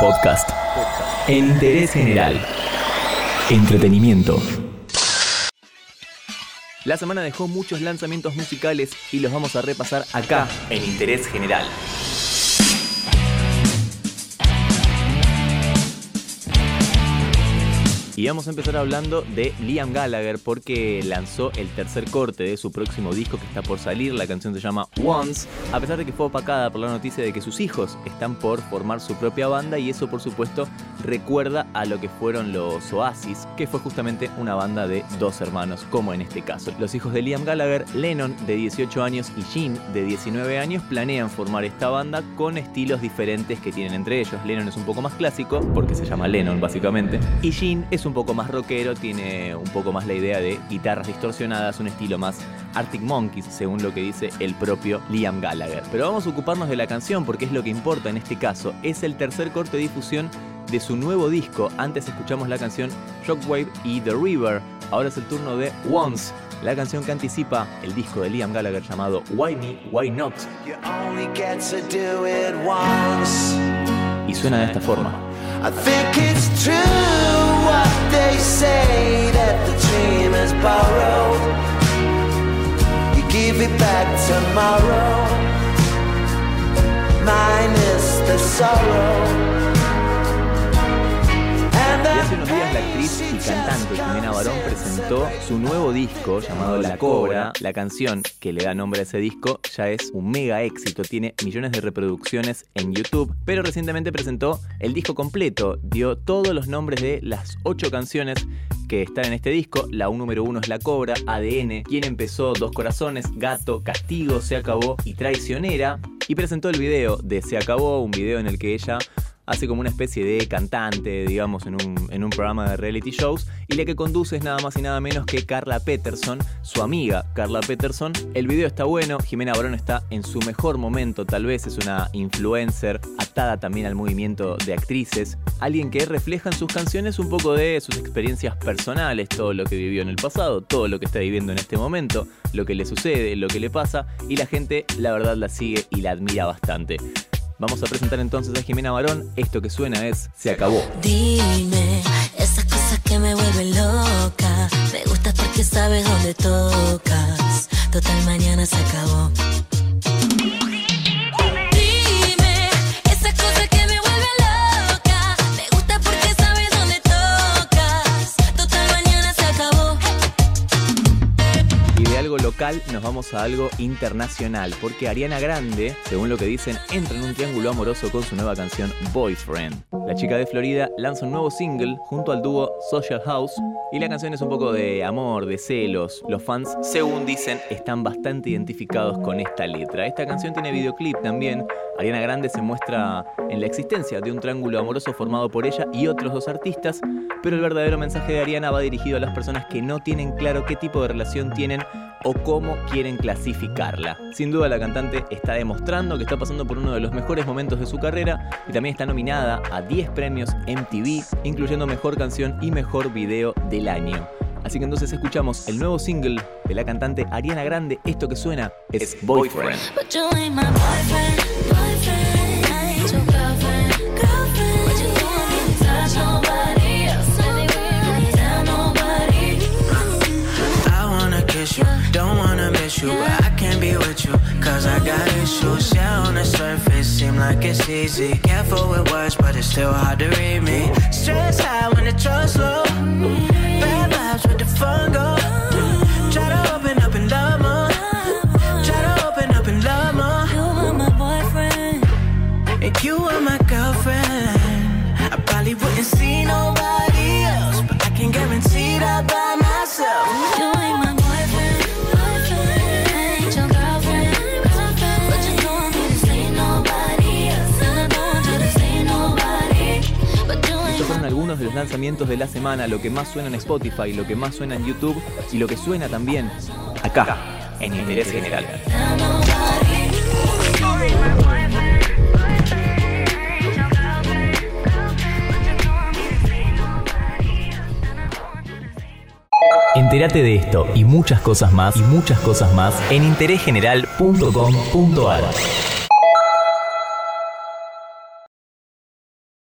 Podcast. Interés general. Entretenimiento. La semana dejó muchos lanzamientos musicales y los vamos a repasar acá, en Interés General. Y vamos a empezar hablando de Liam Gallagher porque lanzó el tercer corte de su próximo disco que está por salir. La canción se llama Once, a pesar de que fue opacada por la noticia de que sus hijos están por formar su propia banda y eso por supuesto recuerda a lo que fueron los Oasis, que fue justamente una banda de dos hermanos, como en este caso. Los hijos de Liam Gallagher, Lennon de 18 años y Jean de 19 años, planean formar esta banda con estilos diferentes que tienen entre ellos. Lennon es un poco más clásico, porque se llama Lennon básicamente, y Jean es un poco más rockero, tiene un poco más la idea de guitarras distorsionadas, un estilo más Arctic Monkeys, según lo que dice el propio Liam Gallagher. Pero vamos a ocuparnos de la canción porque es lo que importa en este caso. Es el tercer corte de difusión de su nuevo disco. Antes escuchamos la canción Shockwave y The River. Ahora es el turno de Once, la canción que anticipa el disco de Liam Gallagher llamado Why Me, Why Not. Y suena de esta forma. I think it's true they say that the dream is borrowed. You give it back tomorrow. Mine is the sorrow. Unos días la actriz y cantante Jimena Barón presentó su nuevo disco llamado La Cobra. La canción que le da nombre a ese disco ya es un mega éxito, tiene millones de reproducciones en YouTube, pero recientemente presentó el disco completo, dio todos los nombres de las ocho canciones que están en este disco. La un número uno es La Cobra, ADN, quien empezó, Dos Corazones, Gato, Castigo, Se Acabó y Traicionera. Y presentó el video de Se Acabó, un video en el que ella hace como una especie de cantante, digamos, en un, en un programa de reality shows, y la que conduce es nada más y nada menos que Carla Peterson, su amiga Carla Peterson. El video está bueno, Jimena Barón está en su mejor momento, tal vez es una influencer atada también al movimiento de actrices, alguien que refleja en sus canciones un poco de sus experiencias personales, todo lo que vivió en el pasado, todo lo que está viviendo en este momento, lo que le sucede, lo que le pasa, y la gente la verdad la sigue y la admira bastante. Vamos a presentar entonces a Jimena Barón. Esto que suena es Se acabó. Dime, esas cosas que me vuelven loca. Me gusta porque sabes dónde tocas. Total, mañana se acabó. Local nos vamos a algo internacional, porque Ariana Grande, según lo que dicen, entra en un triángulo amoroso con su nueva canción Boyfriend. La chica de Florida lanza un nuevo single junto al dúo Social House y la canción es un poco de amor, de celos. Los fans, según dicen, están bastante identificados con esta letra. Esta canción tiene videoclip también. Ariana Grande se muestra en la existencia de un triángulo amoroso formado por ella y otros dos artistas, pero el verdadero mensaje de Ariana va dirigido a las personas que no tienen claro qué tipo de relación tienen o cómo quieren clasificarla. Sin duda la cantante está demostrando que está pasando por uno de los mejores momentos de su carrera y también está nominada a 10 premios MTV, incluyendo Mejor Canción y Mejor Video del año. Así que entonces escuchamos el nuevo single de la cantante Ariana Grande. Esto que suena es Boyfriend. Like it's easy. Careful with words, but it's still hard to read me. Stress high when the trust low. Bad vibes with the fun go. Try to open up and love more. Try to open up and love more. You are my boyfriend, and you are my girlfriend. I probably wouldn't see nobody else, but I can guarantee that by myself. You ain't my lanzamientos de la semana, lo que más suena en Spotify, lo que más suena en YouTube y lo que suena también acá, en Interés General. Entérate de esto y muchas cosas más y muchas cosas más en interésgeneral.com.ar.